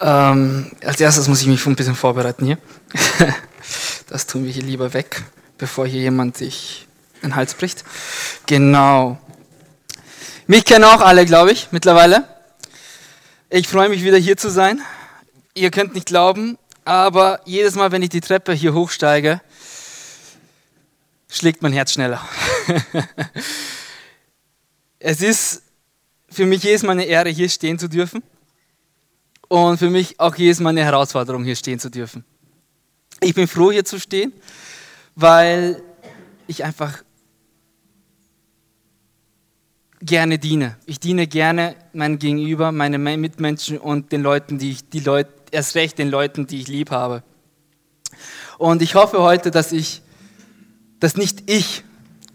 Ähm, als erstes muss ich mich ein bisschen vorbereiten hier. Das tun wir hier lieber weg, bevor hier jemand sich den Hals bricht. Genau. Mich kennen auch alle, glaube ich, mittlerweile. Ich freue mich wieder hier zu sein. Ihr könnt nicht glauben, aber jedes Mal, wenn ich die Treppe hier hochsteige, schlägt mein Herz schneller. es ist für mich jedes Mal eine Ehre, hier stehen zu dürfen. Und für mich auch jedes Mal eine Herausforderung, hier stehen zu dürfen. Ich bin froh, hier zu stehen, weil ich einfach gerne diene. Ich diene gerne meinem Gegenüber, meinen Mitmenschen und den Leuten, die ich, die Leute, erst recht den Leuten, die ich lieb habe. Und ich hoffe heute, dass ich, dass nicht ich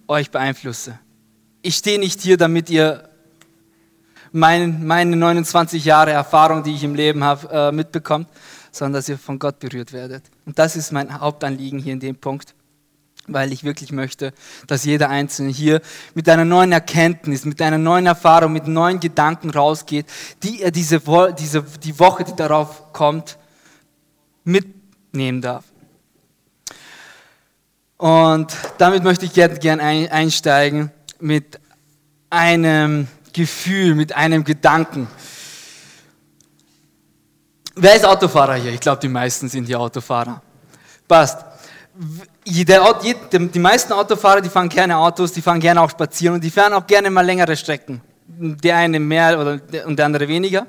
euch beeinflusse. Ich stehe nicht hier, damit ihr mein, meine 29 Jahre Erfahrung, die ich im Leben habe, äh, mitbekommt, sondern dass ihr von Gott berührt werdet. Und das ist mein Hauptanliegen hier in dem Punkt, weil ich wirklich möchte, dass jeder Einzelne hier mit einer neuen Erkenntnis, mit einer neuen Erfahrung, mit neuen Gedanken rausgeht, die er diese, diese die Woche, die darauf kommt, mitnehmen darf. Und damit möchte ich gerne gern einsteigen mit einem Gefühl, mit einem Gedanken. Wer ist Autofahrer hier? Ich glaube, die meisten sind hier Autofahrer. Passt. Die meisten Autofahrer, die fahren gerne Autos, die fahren gerne auch spazieren und die fahren auch gerne mal längere Strecken. Der eine mehr oder und der andere weniger.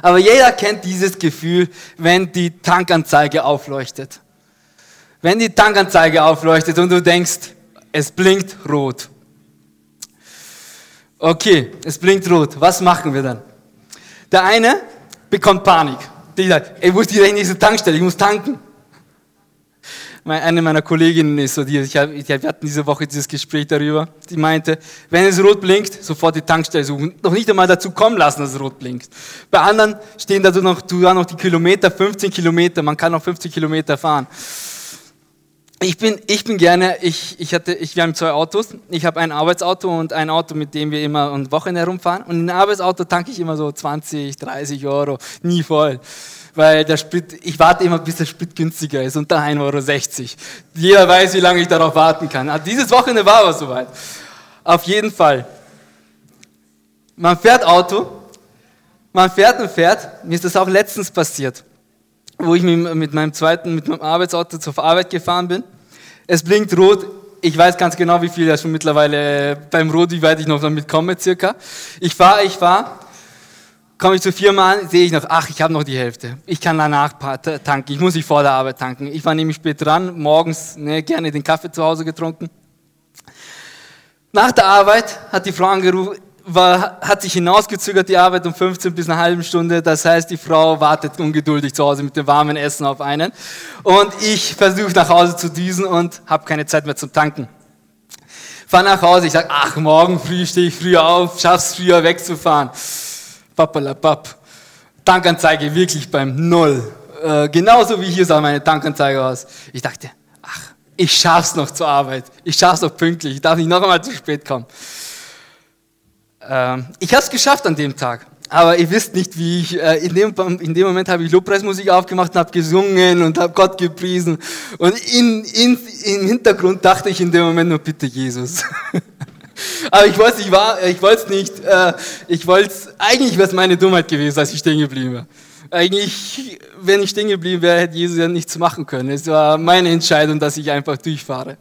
Aber jeder kennt dieses Gefühl, wenn die Tankanzeige aufleuchtet. Wenn die Tankanzeige aufleuchtet und du denkst, es blinkt rot. Okay, es blinkt rot. Was machen wir dann? Der eine bekommt Panik. Der sagt, ey, wo ist die nächste Tankstelle? Ich muss tanken. Eine meiner Kolleginnen ist so, die, ich, wir hatten diese Woche dieses Gespräch darüber, die meinte, wenn es rot blinkt, sofort die Tankstelle suchen. Noch nicht einmal dazu kommen lassen, dass es rot blinkt. Bei anderen stehen da noch, du noch die Kilometer, 15 Kilometer, man kann noch 50 Kilometer fahren. Ich bin, ich bin gerne, ich, ich hatte, ich, wir haben zwei Autos. Ich habe ein Arbeitsauto und ein Auto, mit dem wir immer ein Wochenende herumfahren. Und in ein Arbeitsauto tanke ich immer so 20, 30 Euro, nie voll. Weil der Sprit, ich warte immer, bis der Sprit günstiger ist, unter 1,60 Euro. Jeder weiß, wie lange ich darauf warten kann. Ah, dieses Wochenende war aber soweit. Auf jeden Fall. Man fährt Auto, man fährt und fährt. Mir ist das auch letztens passiert wo ich mit meinem zweiten, mit meinem Arbeitsauto zur Arbeit gefahren bin. Es blinkt rot. Ich weiß ganz genau, wie viel das schon mittlerweile beim Rot, wie weit ich noch damit komme, circa. Ich fahre, ich fahre. Komme ich zu an, sehe ich noch, ach, ich habe noch die Hälfte. Ich kann danach tanken. Ich muss nicht vor der Arbeit tanken. Ich war nämlich spät dran, morgens ne, gerne den Kaffee zu Hause getrunken. Nach der Arbeit hat die Frau angerufen, war, hat sich hinausgezögert, die Arbeit um 15 bis eine halbe Stunde. Das heißt, die Frau wartet ungeduldig zu Hause mit dem warmen Essen auf einen. Und ich versuche nach Hause zu düsen und habe keine Zeit mehr zum Tanken. Fahr nach Hause, ich sage, ach, morgen früh stehe ich früher auf, schaff's früher wegzufahren. Pappalapapp. Tankanzeige wirklich beim Null. Äh, genauso wie hier sah meine Tankanzeige aus. Ich dachte, ach, ich schaff's noch zur Arbeit. Ich schaff's noch pünktlich. Ich darf nicht noch einmal zu spät kommen. Ähm, ich habe es geschafft an dem Tag. Aber ihr wisst nicht, wie ich, äh, in, dem, in dem Moment habe ich Lobpreismusik aufgemacht und habe gesungen und habe Gott gepriesen. Und in, in, im Hintergrund dachte ich in dem Moment nur, bitte Jesus. Aber ich wollte ich war, ich es nicht, äh, ich wollte eigentlich wäre es meine Dummheit gewesen, als ich stehen geblieben wäre. Eigentlich, wenn ich stehen geblieben wäre, hätte Jesus ja nichts machen können. Es war meine Entscheidung, dass ich einfach durchfahre.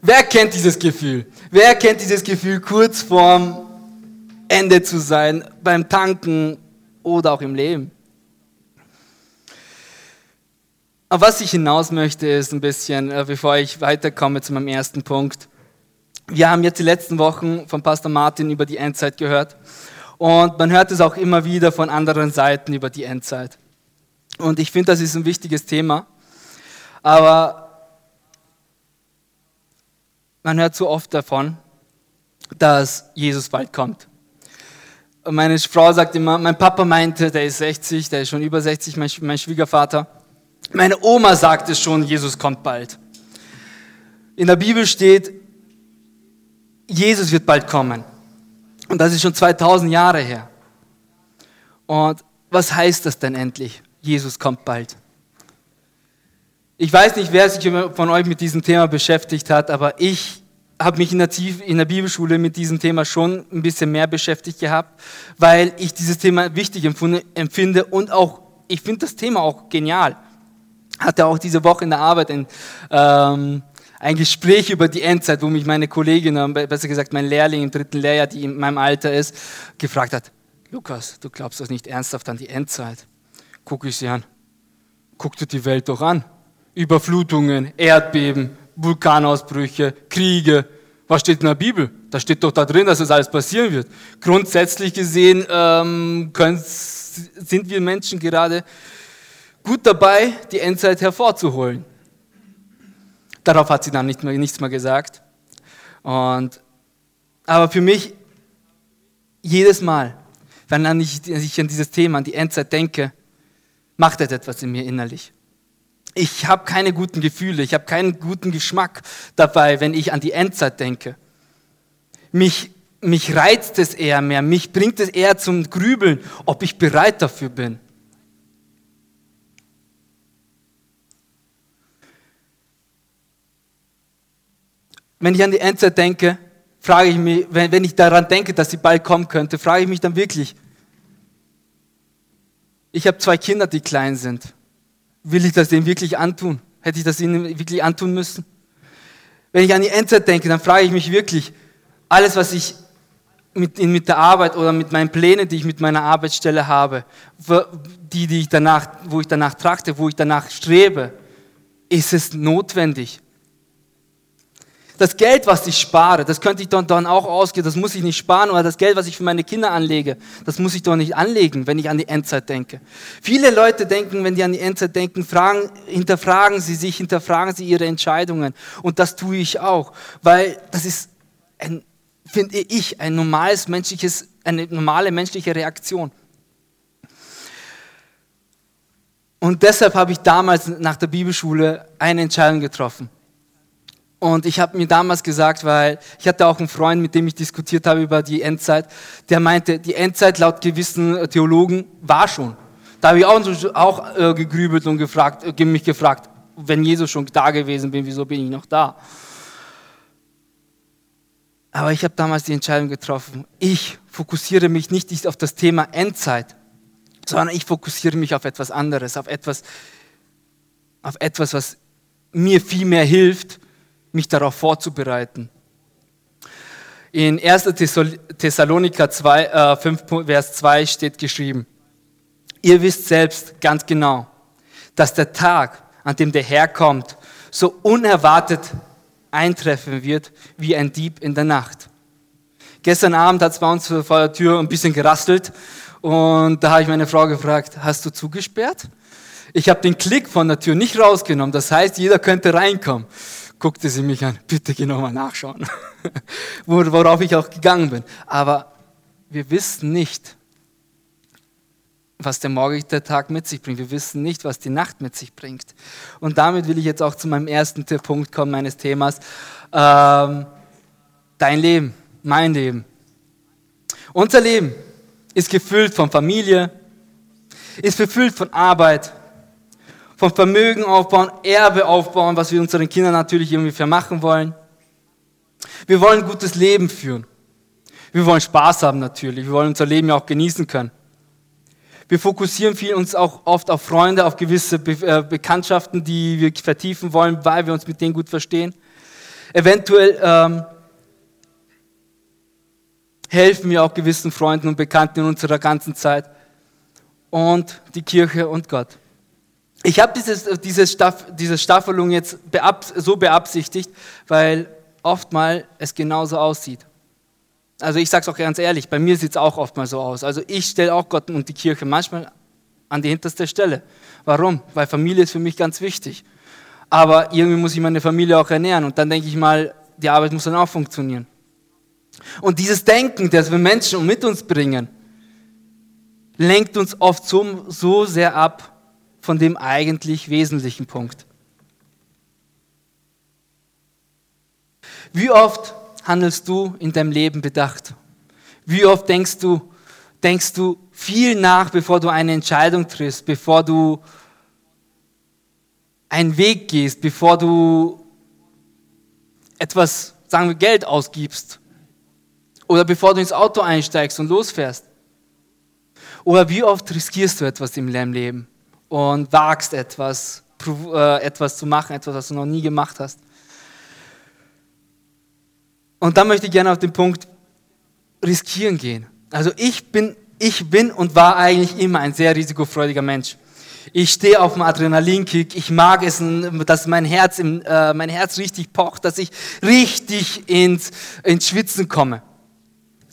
Wer kennt dieses Gefühl? Wer kennt dieses Gefühl, kurz vorm Ende zu sein, beim Tanken oder auch im Leben? Auf was ich hinaus möchte, ist ein bisschen, äh, bevor ich weiterkomme zu meinem ersten Punkt. Wir haben jetzt die letzten Wochen von Pastor Martin über die Endzeit gehört. Und man hört es auch immer wieder von anderen Seiten über die Endzeit. Und ich finde, das ist ein wichtiges Thema. Aber man hört so oft davon, dass Jesus bald kommt. Und meine Frau sagt immer, mein Papa meinte, der ist 60, der ist schon über 60, mein, mein Schwiegervater. Meine Oma sagte schon, Jesus kommt bald. In der Bibel steht, Jesus wird bald kommen. Und das ist schon 2000 Jahre her. Und was heißt das denn endlich? Jesus kommt bald. Ich weiß nicht, wer sich von euch mit diesem Thema beschäftigt hat, aber ich habe mich in der, in Bibelschule mit diesem Thema schon ein bisschen mehr beschäftigt gehabt, weil ich dieses Thema wichtig empfinde und auch, ich finde das Thema auch genial. Hatte auch diese Woche in der Arbeit ein, ähm, ein Gespräch über die Endzeit, wo mich meine Kollegin, besser gesagt mein Lehrling im dritten Lehrjahr, die in meinem Alter ist, gefragt hat, Lukas, du glaubst doch nicht ernsthaft an die Endzeit. Guck ich sie an. Guck dir die Welt doch an. Überflutungen, Erdbeben, Vulkanausbrüche, Kriege. Was steht in der Bibel? Da steht doch da drin, dass das alles passieren wird. Grundsätzlich gesehen ähm, können, sind wir Menschen gerade gut dabei, die Endzeit hervorzuholen. Darauf hat sie dann nicht mehr, nichts mehr gesagt. Und, aber für mich, jedes Mal, wenn ich an dieses Thema, an die Endzeit denke, macht es etwas in mir innerlich ich habe keine guten Gefühle, ich habe keinen guten Geschmack dabei, wenn ich an die Endzeit denke. Mich, mich reizt es eher mehr, mich bringt es eher zum Grübeln, ob ich bereit dafür bin. Wenn ich an die Endzeit denke, frage ich mich, wenn, wenn ich daran denke, dass sie bald kommen könnte, frage ich mich dann wirklich, ich habe zwei Kinder, die klein sind. Will ich das denen wirklich antun? Hätte ich das ihnen wirklich antun müssen? Wenn ich an die Endzeit denke, dann frage ich mich wirklich, alles, was ich mit, mit der Arbeit oder mit meinen Plänen, die ich mit meiner Arbeitsstelle habe, die, die ich danach, wo ich danach trachte, wo ich danach strebe, ist es notwendig? Das Geld, was ich spare, das könnte ich dann, dann auch ausgeben, das muss ich nicht sparen. Oder das Geld, was ich für meine Kinder anlege, das muss ich doch nicht anlegen, wenn ich an die Endzeit denke. Viele Leute denken, wenn die an die Endzeit denken, fragen, hinterfragen sie sich, hinterfragen sie ihre Entscheidungen. Und das tue ich auch, weil das ist, finde ich, ein normales menschliches, eine normale menschliche Reaktion. Und deshalb habe ich damals nach der Bibelschule eine Entscheidung getroffen. Und ich habe mir damals gesagt, weil ich hatte auch einen Freund, mit dem ich diskutiert habe über die Endzeit, der meinte, die Endzeit laut gewissen Theologen war schon. Da habe ich auch, auch äh, gegrübelt und gefragt, äh, mich gefragt, wenn Jesus schon da gewesen bin, wieso bin ich noch da? Aber ich habe damals die Entscheidung getroffen, ich fokussiere mich nicht auf das Thema Endzeit, sondern ich fokussiere mich auf etwas anderes, auf etwas, auf etwas, was mir viel mehr hilft, mich darauf vorzubereiten. In 1. Thessaloniker 2, äh, 5, Vers 2 steht geschrieben, ihr wisst selbst ganz genau, dass der Tag, an dem der Herr kommt, so unerwartet eintreffen wird wie ein Dieb in der Nacht. Gestern Abend hat es bei uns vor der Tür ein bisschen gerastelt und da habe ich meine Frau gefragt, hast du zugesperrt? Ich habe den Klick von der Tür nicht rausgenommen, das heißt, jeder könnte reinkommen guckte sie mich an, bitte geh nochmal nachschauen, worauf ich auch gegangen bin. Aber wir wissen nicht, was der morgige Tag mit sich bringt. Wir wissen nicht, was die Nacht mit sich bringt. Und damit will ich jetzt auch zu meinem ersten Punkt kommen meines Themas. Ähm, dein Leben, mein Leben. Unser Leben ist gefüllt von Familie, ist gefüllt von Arbeit, von Vermögen aufbauen, Erbe aufbauen, was wir unseren Kindern natürlich irgendwie vermachen wollen. Wir wollen ein gutes Leben führen. Wir wollen Spaß haben natürlich. Wir wollen unser Leben ja auch genießen können. Wir fokussieren viel uns auch oft auf Freunde, auf gewisse Be äh, Bekanntschaften, die wir vertiefen wollen, weil wir uns mit denen gut verstehen. Eventuell ähm, helfen wir auch gewissen Freunden und Bekannten in unserer ganzen Zeit. Und die Kirche und Gott. Ich habe dieses, diese, Staff, diese Staffelung jetzt beab, so beabsichtigt, weil oftmal es genauso aussieht. Also ich sage es auch ganz ehrlich, bei mir sieht es auch oftmal so aus. Also ich stelle auch Gott und die Kirche manchmal an die hinterste Stelle. Warum? Weil Familie ist für mich ganz wichtig. Aber irgendwie muss ich meine Familie auch ernähren und dann denke ich mal, die Arbeit muss dann auch funktionieren. Und dieses Denken, das wir Menschen mit uns bringen, lenkt uns oft so, so sehr ab von dem eigentlich wesentlichen Punkt. Wie oft handelst du in deinem Leben bedacht? Wie oft denkst du, denkst du viel nach, bevor du eine Entscheidung triffst, bevor du einen Weg gehst, bevor du etwas, sagen wir, Geld ausgibst. Oder bevor du ins Auto einsteigst und losfährst. Oder wie oft riskierst du etwas im Leben und wagst etwas, äh, etwas zu machen, etwas, was du noch nie gemacht hast. Und da möchte ich gerne auf den Punkt riskieren gehen. Also ich bin, ich bin und war eigentlich immer ein sehr risikofreudiger Mensch. Ich stehe auf dem Adrenalinkick. Ich mag es, dass mein Herz, im, äh, mein Herz richtig pocht, dass ich richtig ins, ins Schwitzen komme.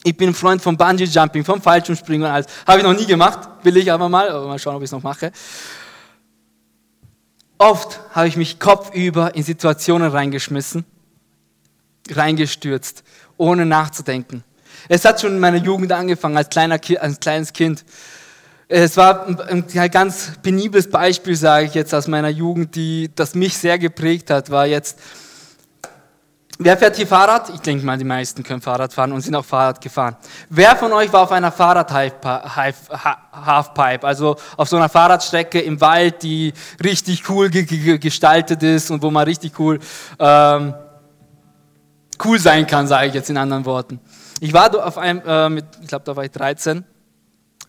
Ich bin ein Freund vom Bungee Jumping, vom Fallschirmspringen und alles. Habe ich noch nie gemacht, will ich aber mal, aber mal schauen, ob ich es noch mache. Oft habe ich mich kopfüber in Situationen reingeschmissen, reingestürzt, ohne nachzudenken. Es hat schon in meiner Jugend angefangen, als, kleiner, als kleines Kind. Es war ein, ganz penibles Beispiel, sage ich jetzt, aus meiner Jugend, die, das mich sehr geprägt hat, war jetzt, wer fährt hier Fahrrad? Ich denke mal, die meisten können Fahrrad fahren und sind auch Fahrrad gefahren. Wer von euch war auf einer Fahrrad-Halfpipe, also auf so einer Fahrradstrecke im Wald, die richtig cool gestaltet ist und wo man richtig cool, ähm, cool sein kann, sage ich jetzt in anderen Worten. Ich war auf einem, äh, mit, ich glaube, da war ich 13,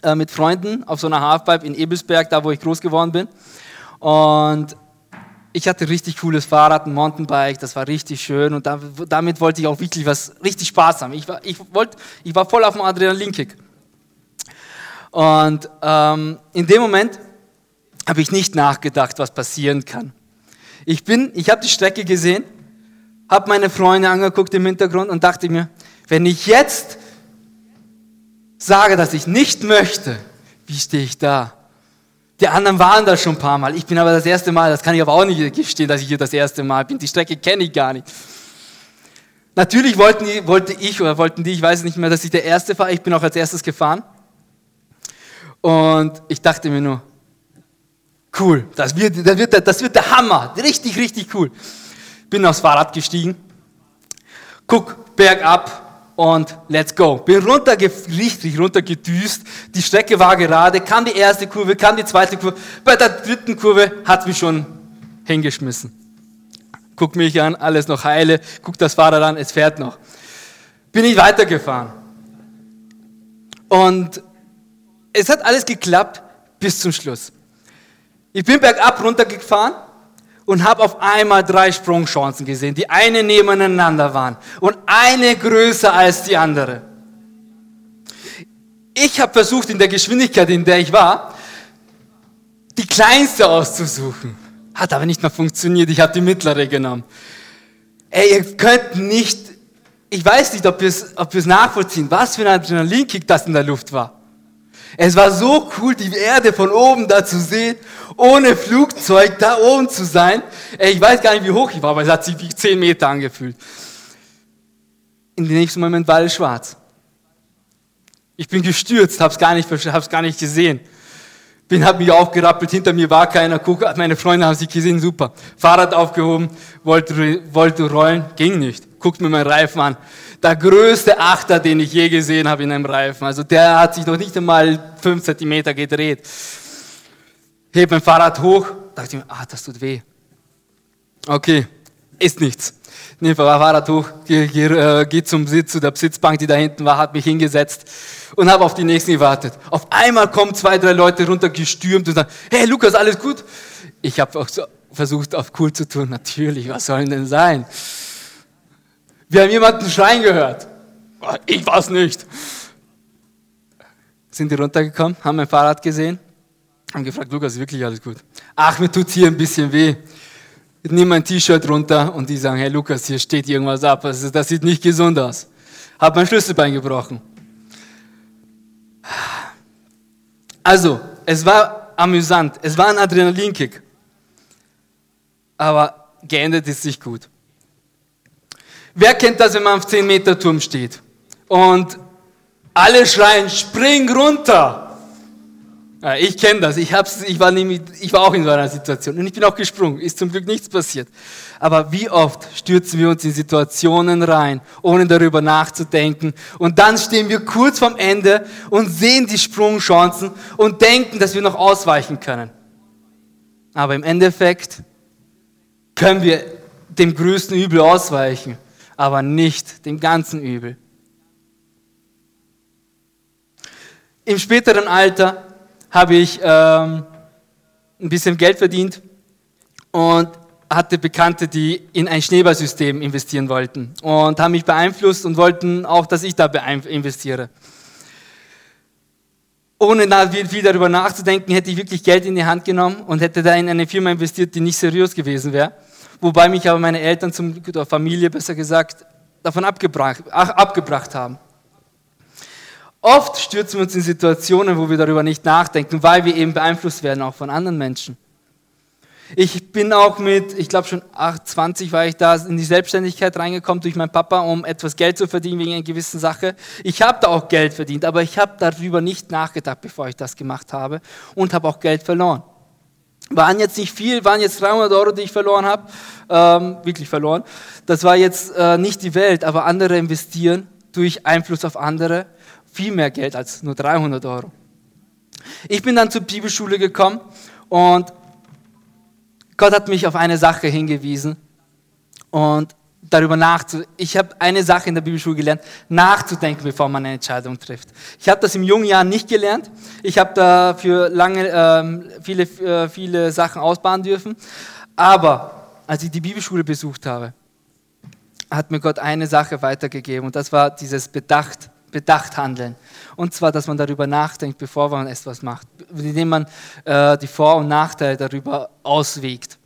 äh, mit Freunden auf so einer Halfpipe in Ebelsberg, da wo ich groß geworden bin. Und ich hatte richtig cooles Fahrrad, ein Mountainbike, das war richtig schön und da, damit wollte ich auch wirklich was richtig Spaß haben. Ich war, ich wollte, ich war voll auf dem Adrenalinkick. Und ähm, in dem Moment habe ich nicht nachgedacht, was passieren kann. Ich bin, ich habe die Strecke gesehen, habe meine Freunde angeguckt im Hintergrund und dachte mir, wenn ich jetzt sage, dass ich nicht möchte, wie stehe ich da? Die anderen waren da schon ein paar Mal. Ich bin aber das erste Mal, das kann ich aber auch nicht gestehen, dass ich hier das erste Mal bin. Die Strecke kenne ich gar nicht. Natürlich wollten die, wollte ich oder wollten die, ich weiß nicht mehr, dass ich der Erste fahre. Ich bin auch als erstes gefahren. Und ich dachte mir nur, cool, das wird, das wird, das wird der Hammer. Richtig, richtig cool. Bin aufs Fahrrad gestiegen, guck bergab, und let's go. Bin runter, richtig runtergedüst. Die Strecke war gerade, kam die erste Kurve, kam die zweite Kurve. Bei der dritten Kurve hat mich schon hingeschmissen. Guck mich an, alles noch heile. Guck das Fahrrad an, es fährt noch. Bin ich weitergefahren. Und es hat alles geklappt bis zum Schluss. Ich bin bergab runtergefahren und habe auf einmal drei Sprungchancen gesehen, die eine nebeneinander waren und eine größer als die andere. Ich habe versucht, in der Geschwindigkeit, in der ich war, die kleinste auszusuchen. Hat aber nicht mehr funktioniert. Ich habe die mittlere genommen. Ey, ihr könnt nicht, ich weiß nicht, ob ihr es ob nachvollziehen, was für ein Adrenalinkick das in der Luft war. Es war so cool, die Erde von oben da zu sehen, ohne Flugzeug da oben zu sein. Ich weiß gar nicht, wie hoch ich war, aber es hat sich wie 10 Meter angefühlt. In dem nächsten Moment war alles schwarz. Ich bin gestürzt, hab's gar nicht, hab's gar nicht gesehen. Bin, hab mich aufgerappelt, hinter mir war keiner, guck, meine Freunde haben sich gesehen, super. Fahrrad aufgehoben, wollte, wollte rollen, ging nicht. Guckt mir meinen Reifen an der größte Achter, den ich je gesehen habe in einem Reifen. Also der hat sich noch nicht einmal fünf Zentimeter gedreht. Heb mein Fahrrad hoch, dachte ich mir, ah, das tut weh. Okay, ist nichts. Nehme Fahrrad hoch, gehe geh, äh, geh zum Sitz, zu der Sitzbank, die da hinten war, hat mich hingesetzt und habe auf die nächsten gewartet. Auf einmal kommen zwei, drei Leute runtergestürmt und sagen, hey Lukas, alles gut? Ich habe auch so versucht, auf cool zu tun. Natürlich, was soll denn sein? Wir haben jemanden schreien gehört. Ich war's nicht. Sind die runtergekommen, haben mein Fahrrad gesehen, haben gefragt, Lukas, wirklich alles gut? Ach, mir tut hier ein bisschen weh. Ich nehme mein T-Shirt runter und die sagen, hey Lukas, hier steht irgendwas ab, das sieht nicht gesund aus. Hab mein Schlüsselbein gebrochen. Also, es war amüsant, es war ein Adrenalinkick. Aber geendet ist nicht gut. Wer kennt das, wenn man auf 10 Meter Turm steht? Und alle schreien, spring runter. Ich kenne das. Ich, hab's, ich, war nämlich, ich war auch in so einer Situation und ich bin auch gesprungen. Ist zum Glück nichts passiert. Aber wie oft stürzen wir uns in Situationen rein, ohne darüber nachzudenken. Und dann stehen wir kurz vorm Ende und sehen die Sprungchancen und denken, dass wir noch ausweichen können. Aber im Endeffekt können wir dem größten Übel ausweichen, aber nicht dem ganzen Übel. Im späteren Alter habe ich ähm, ein bisschen Geld verdient und hatte Bekannte, die in ein Schneeballsystem investieren wollten und haben mich beeinflusst und wollten auch, dass ich da investiere. Ohne viel darüber nachzudenken, hätte ich wirklich Geld in die Hand genommen und hätte da in eine Firma investiert, die nicht seriös gewesen wäre. Wobei mich aber meine Eltern, zum, oder Familie besser gesagt, davon abgebracht, abgebracht haben. Oft stürzen wir uns in Situationen, wo wir darüber nicht nachdenken, weil wir eben beeinflusst werden, auch von anderen Menschen. Ich bin auch mit, ich glaube schon 28 war ich da in die Selbstständigkeit reingekommen durch meinen Papa, um etwas Geld zu verdienen wegen einer gewissen Sache. Ich habe da auch Geld verdient, aber ich habe darüber nicht nachgedacht, bevor ich das gemacht habe und habe auch Geld verloren. Waren jetzt nicht viel, waren jetzt 300 Euro, die ich verloren habe, ähm, wirklich verloren. Das war jetzt äh, nicht die Welt, aber andere investieren durch Einfluss auf andere viel mehr Geld als nur 300 Euro. Ich bin dann zur Bibelschule gekommen und Gott hat mich auf eine Sache hingewiesen und darüber nachzudenken. Ich habe eine Sache in der Bibelschule gelernt, nachzudenken, bevor man eine Entscheidung trifft. Ich habe das im jungen Jahr nicht gelernt. Ich habe dafür lange ähm, viele, äh, viele Sachen ausbauen dürfen. Aber als ich die Bibelschule besucht habe, hat mir Gott eine Sache weitergegeben und das war dieses Bedacht bedacht handeln. Und zwar, dass man darüber nachdenkt, bevor man etwas macht, indem man äh, die Vor- und Nachteile darüber auswägt.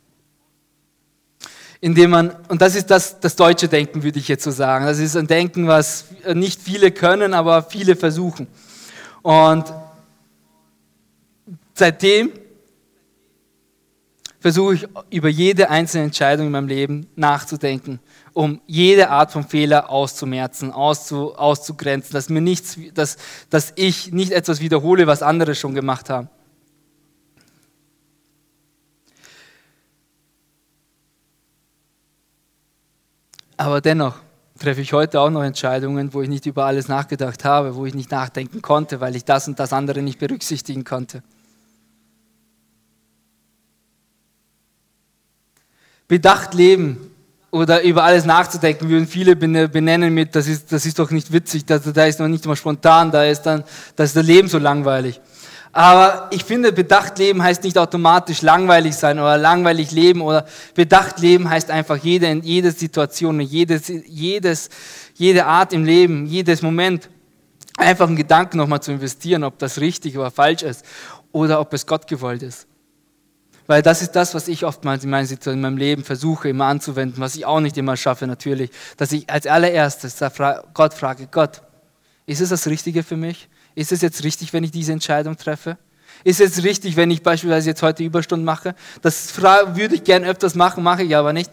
Indem man, und das ist das, das deutsche Denken, würde ich jetzt so sagen. Das ist ein Denken, was nicht viele können, aber viele versuchen. Und seitdem versuche ich über jede einzelne Entscheidung in meinem Leben nachzudenken um jede Art von Fehler auszumerzen, auszu, auszugrenzen, dass, mir nichts, dass, dass ich nicht etwas wiederhole, was andere schon gemacht haben. Aber dennoch treffe ich heute auch noch Entscheidungen, wo ich nicht über alles nachgedacht habe, wo ich nicht nachdenken konnte, weil ich das und das andere nicht berücksichtigen konnte. Bedacht leben oder über alles nachzudenken, würden viele benennen mit, das ist, das ist doch nicht witzig, da, da ist noch nicht mal spontan, da ist dann, da ist das Leben so langweilig. Aber ich finde, bedacht leben heißt nicht automatisch langweilig sein oder langweilig leben oder bedacht leben heißt einfach jede, jede Situation, jedes, jedes, jede Art im Leben, jedes Moment einfach einen Gedanken nochmal zu investieren, ob das richtig oder falsch ist oder ob es Gott gewollt ist. Weil das ist das, was ich oftmals in, meiner Situation, in meinem Leben versuche immer anzuwenden, was ich auch nicht immer schaffe natürlich, dass ich als allererstes Gott frage, Gott, ist es das Richtige für mich? Ist es jetzt richtig, wenn ich diese Entscheidung treffe? Ist es richtig, wenn ich beispielsweise jetzt heute Überstunden mache? Das würde ich gerne öfters machen, mache ich aber nicht.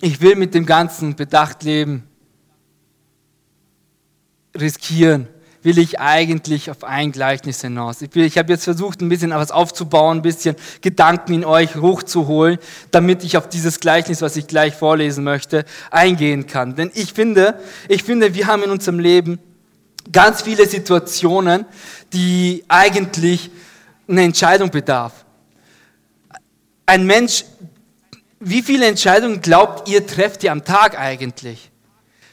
Ich will mit dem Ganzen bedacht leben, riskieren, will ich eigentlich auf ein Gleichnis hinaus. Ich, ich habe jetzt versucht, ein bisschen was aufzubauen, ein bisschen Gedanken in euch hochzuholen, damit ich auf dieses Gleichnis, was ich gleich vorlesen möchte, eingehen kann. Denn ich finde, ich finde, wir haben in unserem Leben ganz viele Situationen, die eigentlich eine Entscheidung bedarf. Ein Mensch wie viele Entscheidungen glaubt ihr, trefft ihr am Tag eigentlich?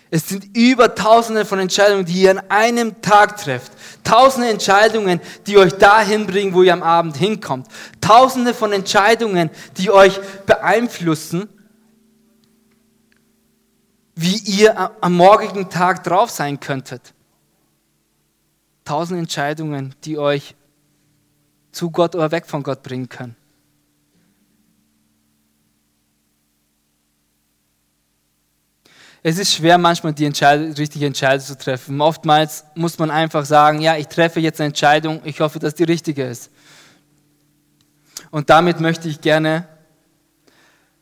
Es sind über tausende von Entscheidungen, die ihr an einem Tag trefft. Tausende Entscheidungen, die euch dahin bringen, wo ihr am Abend hinkommt. Tausende von Entscheidungen, die euch beeinflussen, wie ihr am morgigen Tag drauf sein könntet. Tausende Entscheidungen, die euch zu Gott oder weg von Gott bringen können. Es ist schwer, manchmal die Entscheid richtige Entscheidung zu treffen. Oftmals muss man einfach sagen, ja, ich treffe jetzt eine Entscheidung, ich hoffe, dass die richtige ist. Und damit möchte ich gerne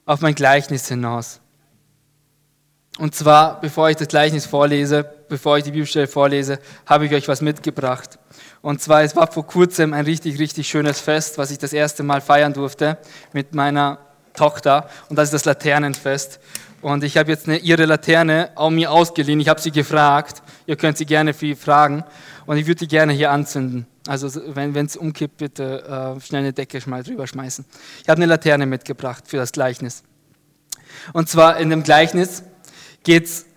auf mein Gleichnis hinaus. Und zwar, bevor ich das Gleichnis vorlese, bevor ich die Bibelstelle vorlese, habe ich euch was mitgebracht. Und zwar, es war vor kurzem ein richtig, richtig schönes Fest, was ich das erste Mal feiern durfte mit meiner Tochter. Und das ist das Laternenfest. Und ich habe jetzt eine, ihre Laterne auch mir ausgeliehen. Ich habe sie gefragt. Ihr könnt sie gerne viel fragen. Und ich würde die gerne hier anzünden. Also wenn es umkippt, bitte äh, schnell eine Decke mal drüber schmeißen. Ich habe eine Laterne mitgebracht für das Gleichnis. Und zwar in dem Gleichnis geht es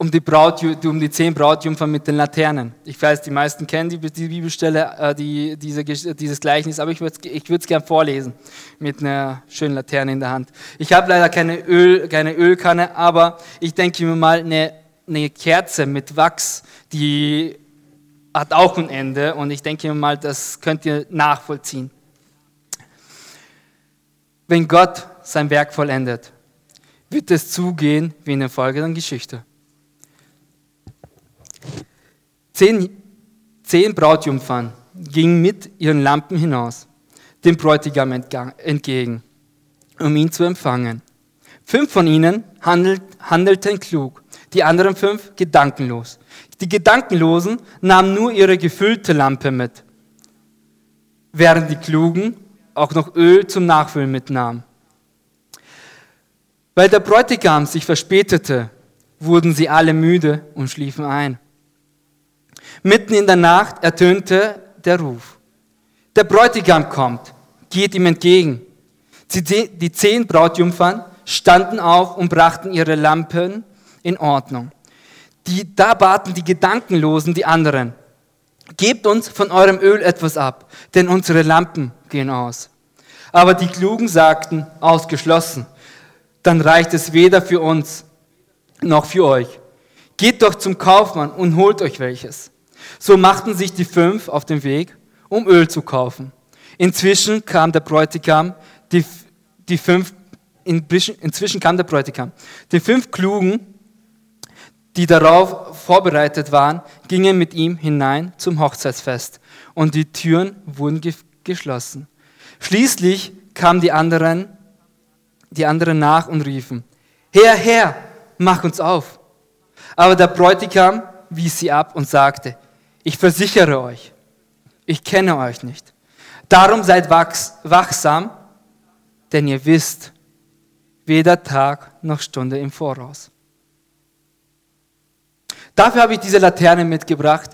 um die, Braut, um die zehn Brautjungfern mit den Laternen. Ich weiß, die meisten kennen die, die Bibelstelle, äh, die, diese, dieses Gleichnis, aber ich würde es gern vorlesen mit einer schönen Laterne in der Hand. Ich habe leider keine, Öl, keine Ölkanne, aber ich denke mir mal, eine, eine Kerze mit Wachs, die hat auch ein Ende und ich denke mir mal, das könnt ihr nachvollziehen. Wenn Gott sein Werk vollendet, wird es zugehen wie in der folgenden Geschichte. Zehn, zehn Brautjungfern gingen mit ihren Lampen hinaus, dem Bräutigam entgegen, um ihn zu empfangen. Fünf von ihnen handelt, handelten klug, die anderen fünf gedankenlos. Die Gedankenlosen nahmen nur ihre gefüllte Lampe mit, während die Klugen auch noch Öl zum Nachfüllen mitnahmen. Weil der Bräutigam sich verspätete, wurden sie alle müde und schliefen ein. Mitten in der Nacht ertönte der Ruf. Der Bräutigam kommt, geht ihm entgegen. Die zehn Brautjungfern standen auf und brachten ihre Lampen in Ordnung. Die, da baten die Gedankenlosen die anderen, gebt uns von eurem Öl etwas ab, denn unsere Lampen gehen aus. Aber die Klugen sagten, ausgeschlossen, dann reicht es weder für uns noch für euch. Geht doch zum Kaufmann und holt euch welches. So machten sich die fünf auf den Weg, um Öl zu kaufen. Inzwischen kam der Bräutigam, die, die fünf, inzwischen kam der Bräutigam. Die fünf Klugen, die darauf vorbereitet waren, gingen mit ihm hinein zum Hochzeitsfest und die Türen wurden geschlossen. Schließlich kamen die anderen, die anderen nach und riefen, Herr, Herr, mach uns auf. Aber der Bräutigam wies sie ab und sagte, ich versichere euch, ich kenne euch nicht. Darum seid wachsam, denn ihr wisst weder Tag noch Stunde im Voraus. Dafür habe ich diese Laterne mitgebracht,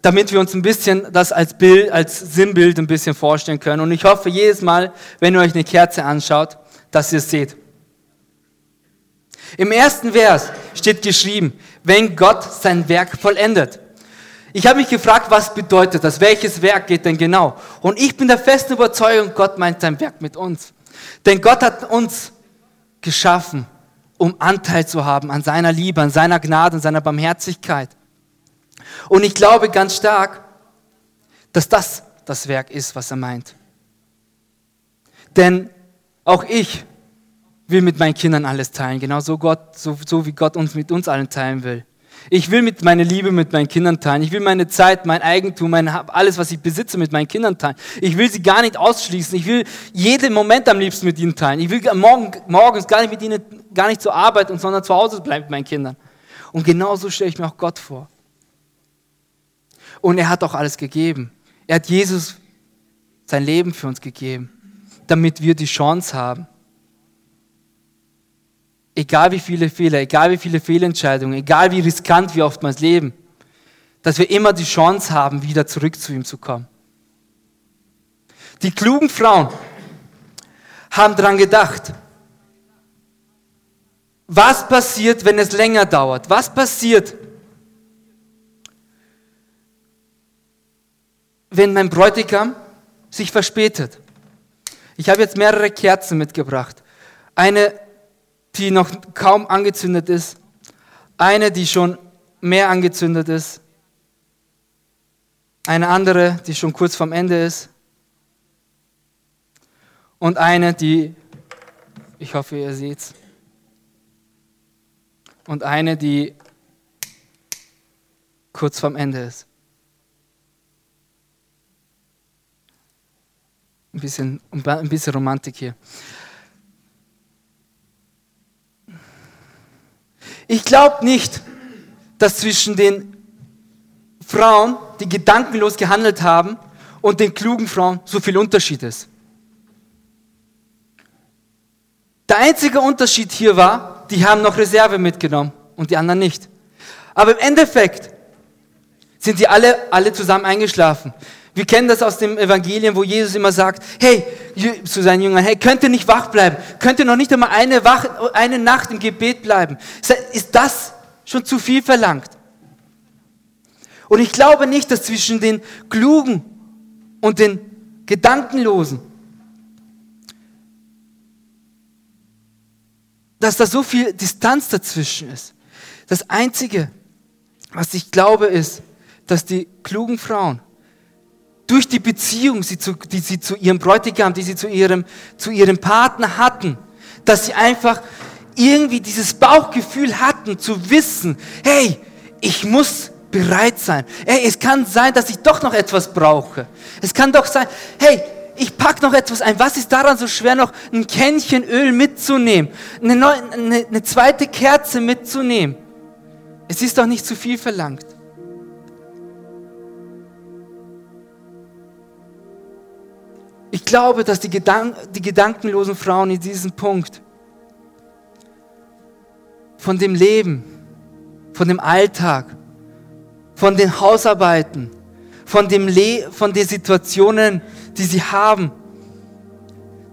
damit wir uns ein bisschen das als Bild, als Sinnbild ein bisschen vorstellen können. Und ich hoffe jedes Mal, wenn ihr euch eine Kerze anschaut, dass ihr es seht. Im ersten Vers steht geschrieben, wenn Gott sein Werk vollendet. Ich habe mich gefragt, was bedeutet das? Welches Werk geht denn genau? Und ich bin der festen Überzeugung, Gott meint sein Werk mit uns. Denn Gott hat uns geschaffen, um Anteil zu haben an seiner Liebe, an seiner Gnade, an seiner Barmherzigkeit. Und ich glaube ganz stark, dass das das Werk ist, was er meint. Denn auch ich will mit meinen Kindern alles teilen, genauso Gott, so, so wie Gott uns mit uns allen teilen will. Ich will mit meine Liebe mit meinen Kindern teilen. Ich will meine Zeit, mein Eigentum, mein, alles, was ich besitze, mit meinen Kindern teilen. Ich will sie gar nicht ausschließen. Ich will jeden Moment am liebsten mit ihnen teilen. Ich will morgen, morgens gar nicht mit ihnen, gar nicht zur Arbeit, sondern zu Hause bleiben mit meinen Kindern. Und genauso stelle ich mir auch Gott vor. Und er hat auch alles gegeben. Er hat Jesus sein Leben für uns gegeben, damit wir die Chance haben, egal wie viele Fehler, egal wie viele Fehlentscheidungen, egal wie riskant wir oftmals leben, dass wir immer die Chance haben, wieder zurück zu ihm zu kommen. Die klugen Frauen haben daran gedacht, was passiert, wenn es länger dauert? Was passiert, wenn mein Bräutigam sich verspätet? Ich habe jetzt mehrere Kerzen mitgebracht. Eine die noch kaum angezündet ist, eine, die schon mehr angezündet ist, eine andere, die schon kurz vorm Ende ist und eine, die, ich hoffe, ihr seht's, und eine, die kurz vorm Ende ist. Ein bisschen, ein bisschen Romantik hier. Ich glaube nicht, dass zwischen den Frauen, die gedankenlos gehandelt haben, und den klugen Frauen so viel Unterschied ist. Der einzige Unterschied hier war, die haben noch Reserve mitgenommen und die anderen nicht. Aber im Endeffekt sind sie alle, alle zusammen eingeschlafen. Wir kennen das aus dem Evangelium, wo Jesus immer sagt, hey, zu seinen Jüngern, hey, könnt ihr nicht wach bleiben? Könnt ihr noch nicht einmal eine, wach, eine Nacht im Gebet bleiben? Ist das schon zu viel verlangt? Und ich glaube nicht, dass zwischen den Klugen und den Gedankenlosen, dass da so viel Distanz dazwischen ist. Das Einzige, was ich glaube, ist, dass die klugen Frauen durch die Beziehung, die sie zu ihrem Bräutigam, die sie zu ihrem, zu ihrem Partner hatten, dass sie einfach irgendwie dieses Bauchgefühl hatten, zu wissen, hey, ich muss bereit sein. Hey, es kann sein, dass ich doch noch etwas brauche. Es kann doch sein, hey, ich pack noch etwas ein. Was ist daran so schwer, noch ein Kännchen Öl mitzunehmen? Eine, neue, eine, eine zweite Kerze mitzunehmen? Es ist doch nicht zu viel verlangt. Ich glaube, dass die, Gedank die gedankenlosen Frauen in diesem Punkt von dem Leben, von dem Alltag, von den Hausarbeiten, von, dem Le von den Situationen, die sie haben,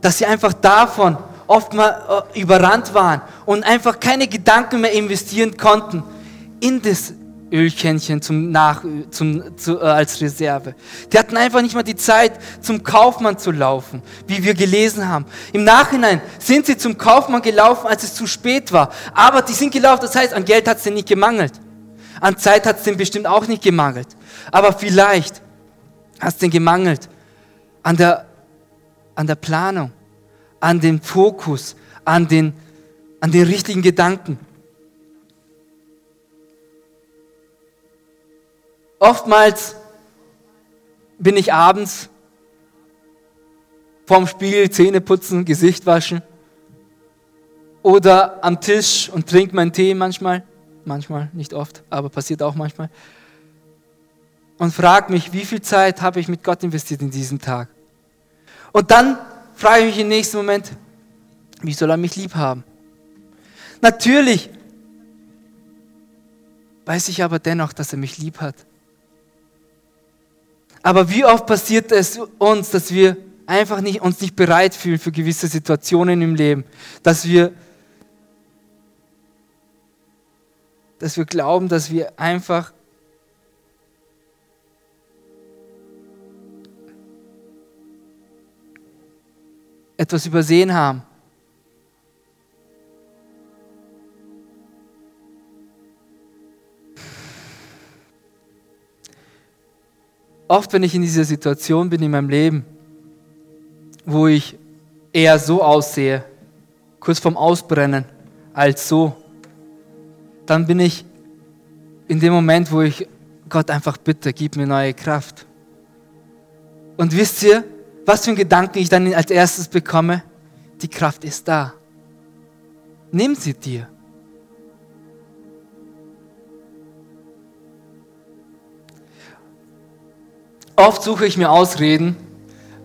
dass sie einfach davon oft mal äh, überrannt waren und einfach keine Gedanken mehr investieren konnten in das Ölkännchen zum Nach, zum, zu, äh, als Reserve. Die hatten einfach nicht mal die Zeit, zum Kaufmann zu laufen, wie wir gelesen haben. Im Nachhinein sind sie zum Kaufmann gelaufen, als es zu spät war. Aber die sind gelaufen, das heißt, an Geld hat es denen nicht gemangelt. An Zeit hat es denen bestimmt auch nicht gemangelt. Aber vielleicht hat es denen gemangelt an der, an der Planung, an dem Fokus, an den, an den richtigen Gedanken. Oftmals bin ich abends vorm Spiegel Zähne putzen, Gesicht waschen oder am Tisch und trinke meinen Tee manchmal manchmal, nicht oft, aber passiert auch manchmal. Und frage mich, wie viel Zeit habe ich mit Gott investiert in diesen Tag? Und dann frage ich mich im nächsten Moment, wie soll er mich lieb haben? Natürlich weiß ich aber dennoch, dass er mich lieb hat. Aber wie oft passiert es uns, dass wir einfach nicht, uns nicht bereit fühlen für gewisse Situationen im Leben, dass wir dass wir glauben, dass wir einfach etwas übersehen haben. Oft, wenn ich in dieser Situation bin in meinem Leben, wo ich eher so aussehe, kurz vorm Ausbrennen, als so, dann bin ich in dem Moment, wo ich Gott einfach bitte, gib mir neue Kraft. Und wisst ihr, was für ein Gedanken ich dann als erstes bekomme? Die Kraft ist da. Nimm sie dir. Oft suche ich mir Ausreden,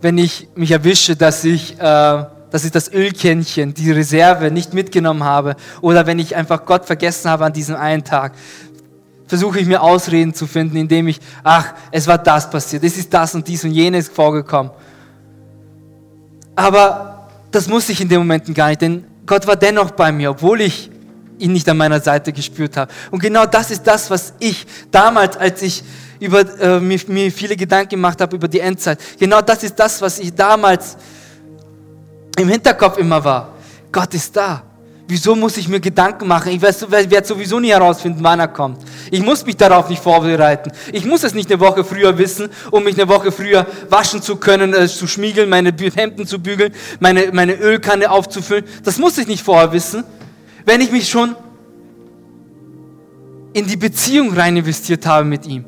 wenn ich mich erwische, dass ich äh, dass ich das Ölkännchen, die Reserve nicht mitgenommen habe oder wenn ich einfach Gott vergessen habe an diesem einen Tag, versuche ich mir Ausreden zu finden, indem ich, ach, es war das passiert, es ist das und dies und jenes vorgekommen. Aber das musste ich in den Momenten gar nicht, denn Gott war dennoch bei mir, obwohl ich ihn nicht an meiner Seite gespürt habe. Und genau das ist das, was ich damals, als ich über, äh, mir, mir viele Gedanken gemacht habe über die Endzeit, genau das ist das, was ich damals im Hinterkopf immer war, Gott ist da. Wieso muss ich mir Gedanken machen? Ich werde sowieso nie herausfinden, wann er kommt. Ich muss mich darauf nicht vorbereiten. Ich muss es nicht eine Woche früher wissen, um mich eine Woche früher waschen zu können, äh, zu schmiegeln, meine Hemden zu bügeln, meine, meine Ölkanne aufzufüllen. Das muss ich nicht vorher wissen, wenn ich mich schon in die Beziehung rein investiert habe mit ihm.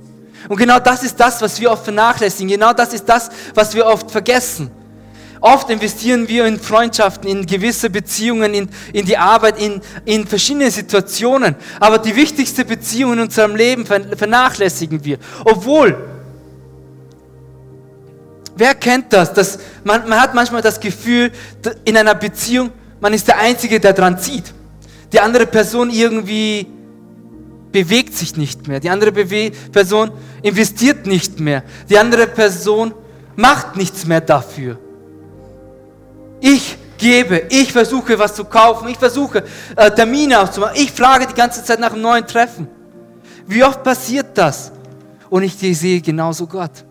Und genau das ist das, was wir oft vernachlässigen. Genau das ist das, was wir oft vergessen. Oft investieren wir in Freundschaften, in gewisse Beziehungen, in, in die Arbeit, in, in verschiedene Situationen. Aber die wichtigste Beziehung in unserem Leben vernachlässigen wir. Obwohl, wer kennt das? Dass man, man hat manchmal das Gefühl, in einer Beziehung, man ist der Einzige, der dran zieht. Die andere Person irgendwie bewegt sich nicht mehr. Die andere Bewe Person investiert nicht mehr. Die andere Person macht nichts mehr dafür. Ich gebe, ich versuche was zu kaufen, ich versuche äh, Termine auszumachen, ich frage die ganze Zeit nach einem neuen Treffen. Wie oft passiert das? Und ich sehe genauso Gott.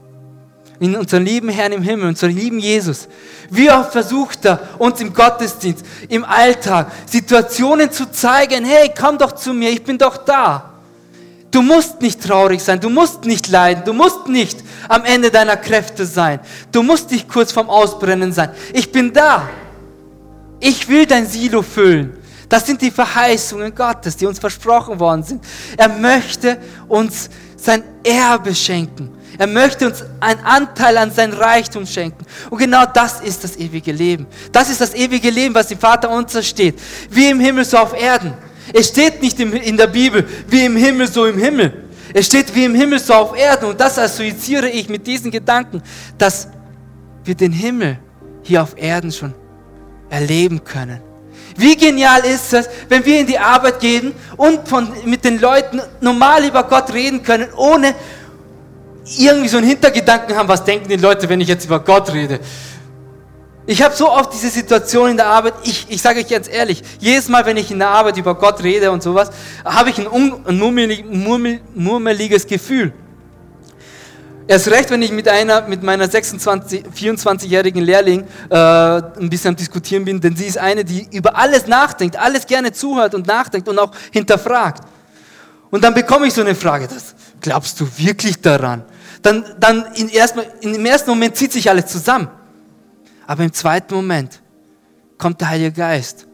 In unserem lieben Herrn im Himmel, unserem lieben Jesus. Wie oft versucht er uns im Gottesdienst, im Alltag, Situationen zu zeigen, hey, komm doch zu mir, ich bin doch da. Du musst nicht traurig sein, du musst nicht leiden, du musst nicht am Ende deiner Kräfte sein. Du musst nicht kurz vorm Ausbrennen sein. Ich bin da. Ich will dein Silo füllen. Das sind die Verheißungen Gottes, die uns versprochen worden sind. Er möchte uns sein Erbe schenken. Er möchte uns einen Anteil an sein Reichtum schenken. Und genau das ist das ewige Leben. Das ist das ewige Leben, was im Vater unser steht. Wie im Himmel, so auf Erden. Es steht nicht in der Bibel, wie im Himmel, so im Himmel. Es steht wie im Himmel, so auf Erden. Und das assoziiere ich mit diesen Gedanken, dass wir den Himmel hier auf Erden schon erleben können. Wie genial ist es, wenn wir in die Arbeit gehen und von, mit den Leuten normal über Gott reden können, ohne irgendwie so einen Hintergedanken haben, was denken die Leute, wenn ich jetzt über Gott rede. Ich habe so oft diese Situation in der Arbeit, ich, ich sage euch ganz ehrlich, jedes Mal, wenn ich in der Arbeit über Gott rede und sowas, habe ich ein, ein murmeliges Gefühl. Erst recht, wenn ich mit, einer, mit meiner 26, 24-jährigen Lehrling äh, ein bisschen am Diskutieren bin, denn sie ist eine, die über alles nachdenkt, alles gerne zuhört und nachdenkt und auch hinterfragt. Und dann bekomme ich so eine Frage, das, glaubst du wirklich daran? Dann, dann in erst, im ersten Moment zieht sich alles zusammen. Aber im zweiten Moment kommt der Heilige Geist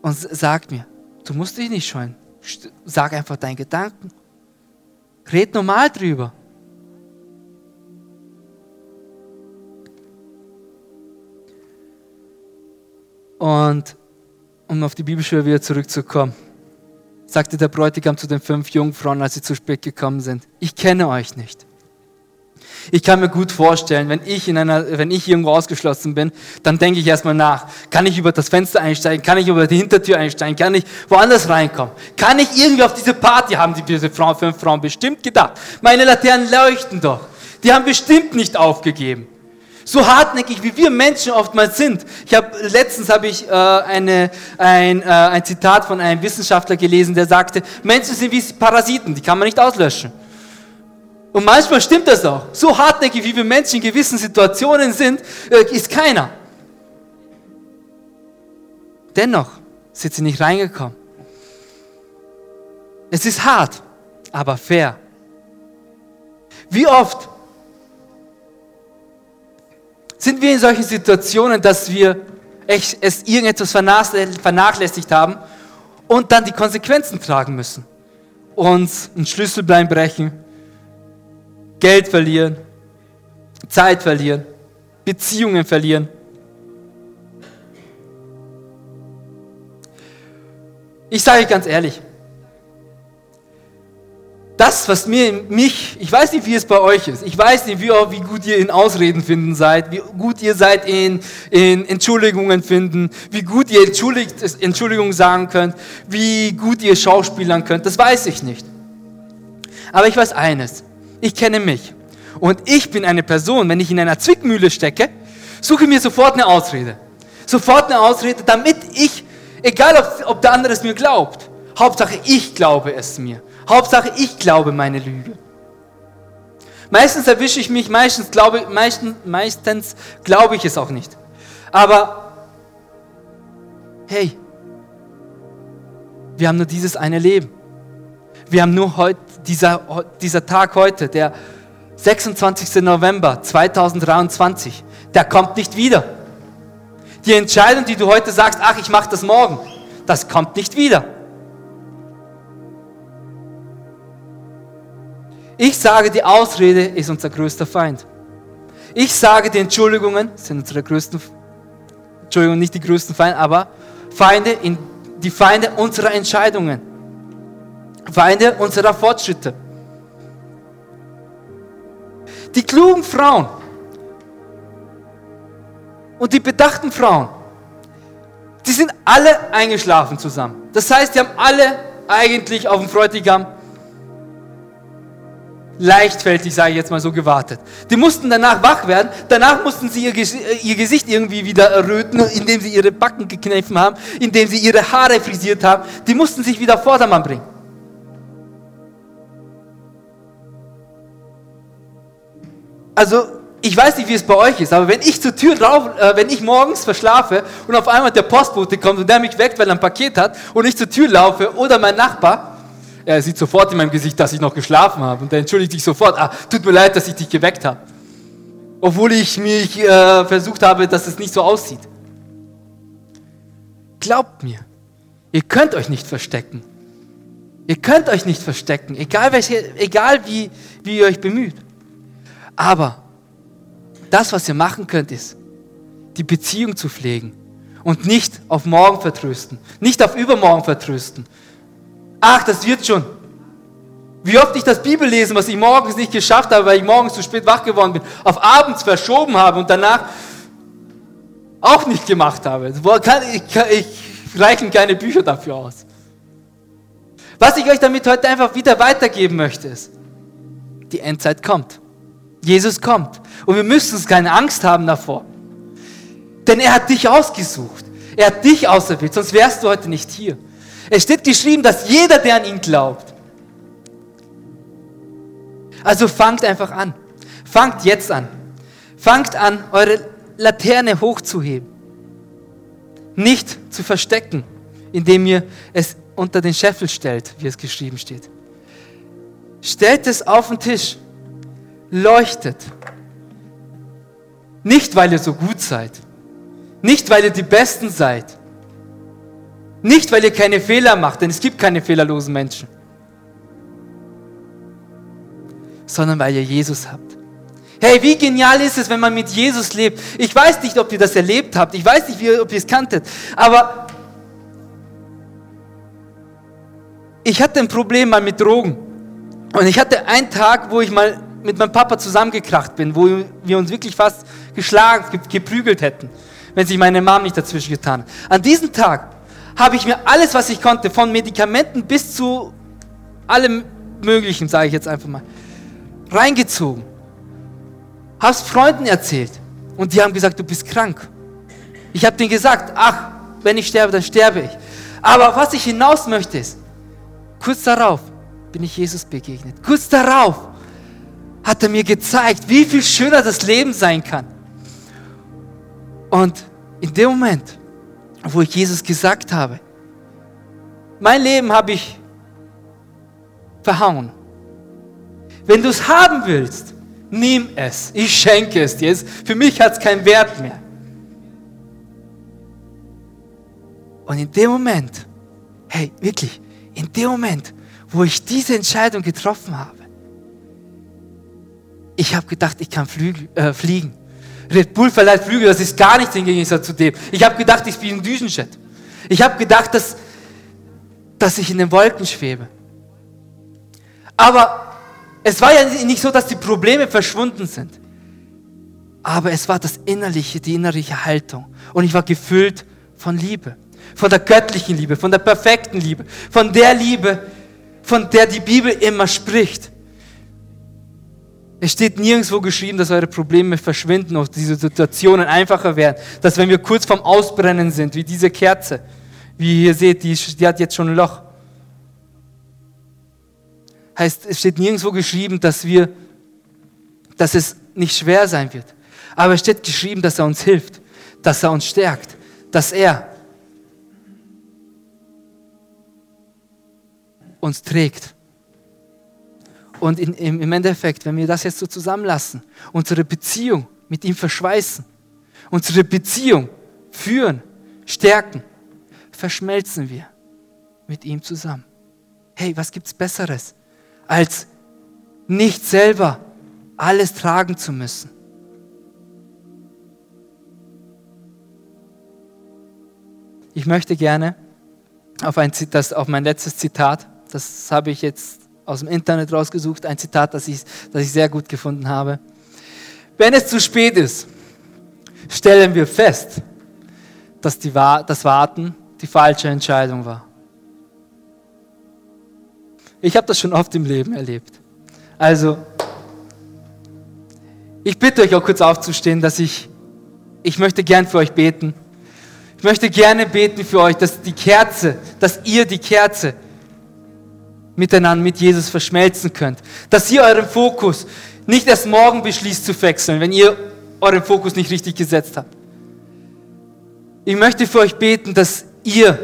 und sagt mir, du musst dich nicht scheuen. Sag einfach deinen Gedanken. Red normal drüber. Und um auf die Bibelschule wieder zurückzukommen, sagte der Bräutigam zu den fünf Jungfrauen, als sie zu spät gekommen sind, ich kenne euch nicht. Ich kann mir gut vorstellen, wenn ich, in einer, wenn ich irgendwo ausgeschlossen bin, dann denke ich erstmal nach. Kann ich über das Fenster einsteigen? Kann ich über die Hintertür einsteigen? Kann ich woanders reinkommen? Kann ich irgendwie auf diese Party, haben die diese Frauen, fünf Frauen bestimmt gedacht. Meine Laternen leuchten doch. Die haben bestimmt nicht aufgegeben. So hartnäckig wie wir Menschen oftmals sind. Ich habe letztens habe ich äh, eine, ein, äh, ein Zitat von einem Wissenschaftler gelesen, der sagte: Menschen sind wie Parasiten, die kann man nicht auslöschen. Und manchmal stimmt das auch. So hartnäckig, wie wir Menschen in gewissen Situationen sind, äh, ist keiner. Dennoch sind sie nicht reingekommen. Es ist hart, aber fair. Wie oft sind wir in solchen Situationen, dass wir es irgendetwas vernachlässigt haben und dann die Konsequenzen tragen müssen? Uns ein Schlüsselbein brechen, Geld verlieren, Zeit verlieren, Beziehungen verlieren. Ich sage ganz ehrlich, das, was mir, mich, ich weiß nicht, wie es bei euch ist, ich weiß nicht, wie, wie gut ihr in Ausreden finden seid, wie gut ihr seid in, in Entschuldigungen finden, wie gut ihr Entschuldigungen sagen könnt, wie gut ihr Schauspielern könnt, das weiß ich nicht. Aber ich weiß eines, ich kenne mich. Und ich bin eine Person, wenn ich in einer Zwickmühle stecke, suche mir sofort eine Ausrede. Sofort eine Ausrede, damit ich, egal ob, ob der andere es mir glaubt, Hauptsache ich glaube es mir. Hauptsache ich glaube meine Lüge. Meistens erwische ich mich, meistens glaube, meistens, meistens glaube ich es auch nicht. Aber hey, wir haben nur dieses eine Leben. Wir haben nur heute, dieser, dieser Tag heute, der 26. November 2023, der kommt nicht wieder. Die Entscheidung, die du heute sagst, ach, ich mache das morgen, das kommt nicht wieder. Ich sage, die Ausrede ist unser größter Feind. ich sage die Entschuldigungen, sind unsere größten, Entschuldigung, nicht die größten Feinde, aber Feinde, in, die Feinde unserer Entscheidungen. Feinde unserer Fortschritte. Die klugen Frauen und die bedachten Frauen, die sind alle eingeschlafen zusammen. Das heißt, die haben alle eigentlich auf den Bräutigam leichtfertig, sage ich jetzt mal so, gewartet. Die mussten danach wach werden, danach mussten sie ihr, äh, ihr, Gesicht irgendwie wieder erröten, indem sie ihre Backen gekniffen haben, indem sie ihre Haare frisiert haben. Die mussten sich wieder Vordermann bringen. Also, ich weiß nicht, wie es bei euch ist, aber wenn ich zur Tür drauf, äh, wenn ich morgens verschlafe und auf einmal der Postbote kommt und der mich weckt, weil er ein Paket hat und ich zur Tür laufe oder mein Nachbar, er sieht sofort in meinem Gesicht, dass ich noch geschlafen habe und er entschuldigt sich sofort, ah, tut mir leid, dass ich dich geweckt habe. Obwohl ich mich äh, versucht habe, dass es nicht so aussieht. Glaubt mir, ihr könnt euch nicht verstecken. Ihr könnt euch nicht verstecken, egal, welche, egal wie, wie ihr euch bemüht. Aber das, was ihr machen könnt, ist, die Beziehung zu pflegen und nicht auf morgen vertrösten, nicht auf übermorgen vertrösten. Ach, das wird schon. Wie oft ich das Bibellesen, was ich morgens nicht geschafft habe, weil ich morgens zu spät wach geworden bin, auf abends verschoben habe und danach auch nicht gemacht habe. Ich reichen keine Bücher dafür aus. Was ich euch damit heute einfach wieder weitergeben möchte, ist, die Endzeit kommt. Jesus kommt. Und wir müssen uns keine Angst haben davor. Denn er hat dich ausgesucht. Er hat dich auserwählt, sonst wärst du heute nicht hier. Es steht geschrieben, dass jeder, der an ihn glaubt. Also fangt einfach an. Fangt jetzt an. Fangt an, eure Laterne hochzuheben. Nicht zu verstecken, indem ihr es unter den Scheffel stellt, wie es geschrieben steht. Stellt es auf den Tisch leuchtet. Nicht, weil ihr so gut seid. Nicht, weil ihr die Besten seid. Nicht, weil ihr keine Fehler macht, denn es gibt keine fehlerlosen Menschen. Sondern weil ihr Jesus habt. Hey, wie genial ist es, wenn man mit Jesus lebt? Ich weiß nicht, ob ihr das erlebt habt. Ich weiß nicht, wie, ob ihr es kanntet. Aber ich hatte ein Problem mal mit Drogen. Und ich hatte einen Tag, wo ich mal mit meinem Papa zusammengekracht bin, wo wir uns wirklich fast geschlagen, geprügelt hätten, wenn sich meine Mom nicht dazwischen getan hat. An diesem Tag habe ich mir alles, was ich konnte, von Medikamenten bis zu allem Möglichen, sage ich jetzt einfach mal, reingezogen. Habe es Freunden erzählt und die haben gesagt, du bist krank. Ich habe denen gesagt, ach, wenn ich sterbe, dann sterbe ich. Aber was ich hinaus möchte ist, kurz darauf bin ich Jesus begegnet. Kurz darauf hat er mir gezeigt, wie viel schöner das Leben sein kann. Und in dem Moment, wo ich Jesus gesagt habe, mein Leben habe ich verhauen. Wenn du es haben willst, nimm es. Ich schenke es dir. Für mich hat es keinen Wert mehr. Und in dem Moment, hey, wirklich, in dem Moment, wo ich diese Entscheidung getroffen habe, ich habe gedacht, ich kann flüge, äh, fliegen. Red Bull verleiht Flügel, das ist gar nichts im Gegensatz zu dem. Ich habe gedacht, ich bin ein Düsenjet. Ich habe gedacht, dass, dass ich in den Wolken schwebe. Aber es war ja nicht so, dass die Probleme verschwunden sind. Aber es war das Innerliche, die innerliche Haltung. Und ich war gefüllt von Liebe. Von der göttlichen Liebe, von der perfekten Liebe. Von der Liebe, von der die Bibel immer spricht. Es steht nirgendwo geschrieben, dass eure Probleme verschwinden und diese Situationen einfacher werden. Dass wenn wir kurz vorm Ausbrennen sind, wie diese Kerze, wie ihr seht, die, die hat jetzt schon ein Loch. Heißt, es steht nirgendwo geschrieben, dass wir, dass es nicht schwer sein wird. Aber es steht geschrieben, dass er uns hilft, dass er uns stärkt, dass er uns trägt. Und in, im Endeffekt, wenn wir das jetzt so zusammenlassen, unsere Beziehung mit ihm verschweißen, unsere Beziehung führen, stärken, verschmelzen wir mit ihm zusammen. Hey, was gibt es Besseres, als nicht selber alles tragen zu müssen? Ich möchte gerne auf, ein, das, auf mein letztes Zitat, das habe ich jetzt aus dem Internet rausgesucht, ein Zitat, das ich, das ich sehr gut gefunden habe. Wenn es zu spät ist, stellen wir fest, dass die, das Warten die falsche Entscheidung war. Ich habe das schon oft im Leben erlebt. Also, ich bitte euch auch kurz aufzustehen, dass ich, ich möchte gern für euch beten. Ich möchte gerne beten für euch, dass die Kerze, dass ihr die Kerze miteinander mit Jesus verschmelzen könnt. Dass ihr euren Fokus nicht erst morgen beschließt zu wechseln, wenn ihr euren Fokus nicht richtig gesetzt habt. Ich möchte für euch beten, dass ihr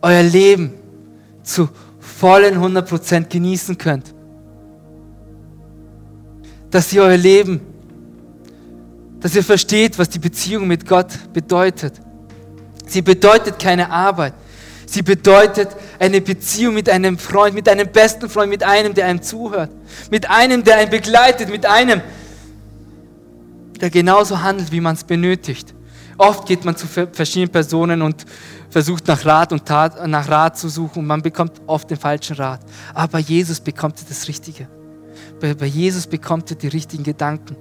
euer Leben zu vollen 100% genießen könnt. Dass ihr euer Leben, dass ihr versteht, was die Beziehung mit Gott bedeutet. Sie bedeutet keine Arbeit. Sie bedeutet eine Beziehung mit einem Freund, mit einem besten Freund, mit einem, der einem zuhört, mit einem, der einen begleitet, mit einem, der genauso handelt, wie man es benötigt. Oft geht man zu verschiedenen Personen und versucht nach Rat und Tat, nach Rat zu suchen und man bekommt oft den falschen Rat. Aber bei Jesus bekommt ihr das Richtige. Bei, bei Jesus bekommt ihr die richtigen Gedanken.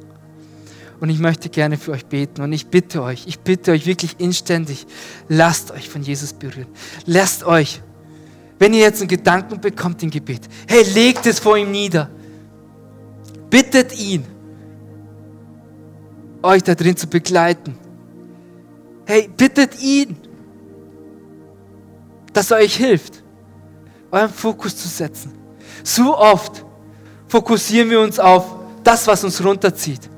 Und ich möchte gerne für euch beten. Und ich bitte euch, ich bitte euch wirklich inständig, lasst euch von Jesus berühren. Lasst euch, wenn ihr jetzt einen Gedanken bekommt im Gebet, hey, legt es vor ihm nieder. Bittet ihn, euch da drin zu begleiten. Hey, bittet ihn, dass er euch hilft, euren Fokus zu setzen. So oft fokussieren wir uns auf das, was uns runterzieht.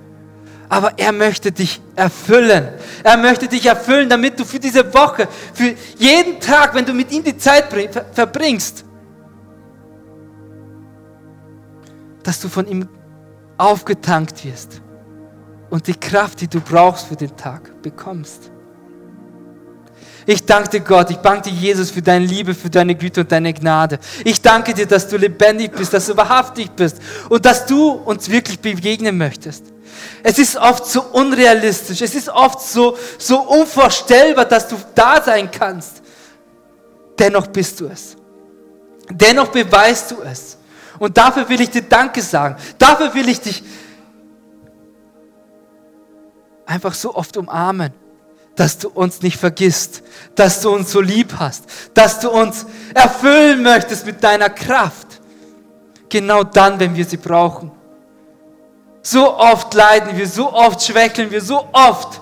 Aber er möchte dich erfüllen. Er möchte dich erfüllen, damit du für diese Woche, für jeden Tag, wenn du mit ihm die Zeit verbringst, dass du von ihm aufgetankt wirst und die Kraft, die du brauchst für den Tag, bekommst. Ich danke dir Gott, ich danke dir Jesus für deine Liebe, für deine Güte und deine Gnade. Ich danke dir, dass du lebendig bist, dass du wahrhaftig bist und dass du uns wirklich begegnen möchtest. Es ist oft so unrealistisch, es ist oft so, so unvorstellbar, dass du da sein kannst. Dennoch bist du es. Dennoch beweist du es. Und dafür will ich dir Danke sagen. Dafür will ich dich einfach so oft umarmen, dass du uns nicht vergisst, dass du uns so lieb hast, dass du uns erfüllen möchtest mit deiner Kraft. Genau dann, wenn wir sie brauchen. So oft leiden wir, so oft schwächeln wir, so oft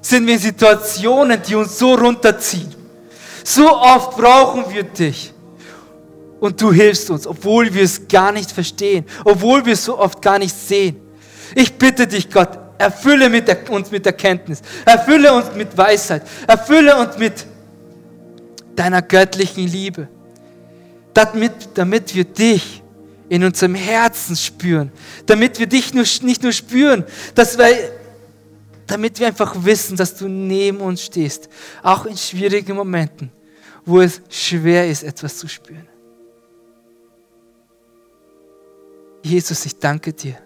sind wir in Situationen, die uns so runterziehen. So oft brauchen wir dich. Und du hilfst uns, obwohl wir es gar nicht verstehen, obwohl wir es so oft gar nicht sehen. Ich bitte dich, Gott, erfülle mit der, uns mit Erkenntnis, erfülle uns mit Weisheit, erfülle uns mit deiner göttlichen Liebe, damit, damit wir dich in unserem Herzen spüren, damit wir dich nur, nicht nur spüren, dass wir, damit wir einfach wissen, dass du neben uns stehst, auch in schwierigen Momenten, wo es schwer ist, etwas zu spüren. Jesus, ich danke dir,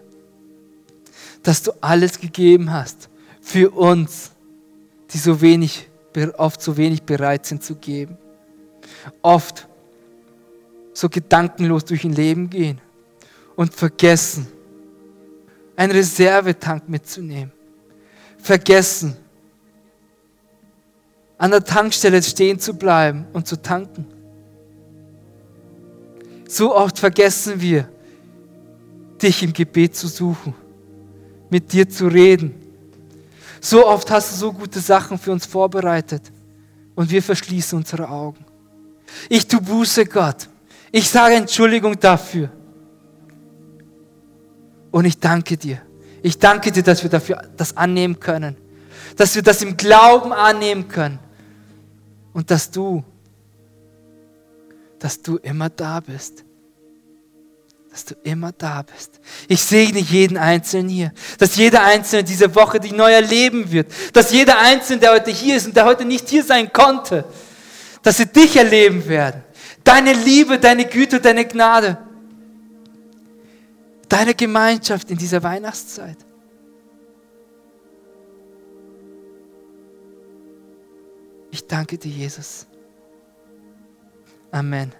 dass du alles gegeben hast für uns, die so wenig, oft so wenig bereit sind zu geben. Oft so gedankenlos durch ein Leben gehen und vergessen, einen Reservetank mitzunehmen. Vergessen, an der Tankstelle stehen zu bleiben und zu tanken. So oft vergessen wir, dich im Gebet zu suchen, mit dir zu reden. So oft hast du so gute Sachen für uns vorbereitet und wir verschließen unsere Augen. Ich tu Buße, Gott. Ich sage Entschuldigung dafür. Und ich danke dir. Ich danke dir, dass wir dafür das annehmen können. Dass wir das im Glauben annehmen können. Und dass du, dass du immer da bist. Dass du immer da bist. Ich segne jeden Einzelnen hier. Dass jeder Einzelne diese Woche die neu erleben wird. Dass jeder Einzelne, der heute hier ist und der heute nicht hier sein konnte, dass sie dich erleben werden Deine Liebe, deine Güte, deine Gnade. Deine Gemeinschaft in dieser Weihnachtszeit. danke dir, Jesus. Amen.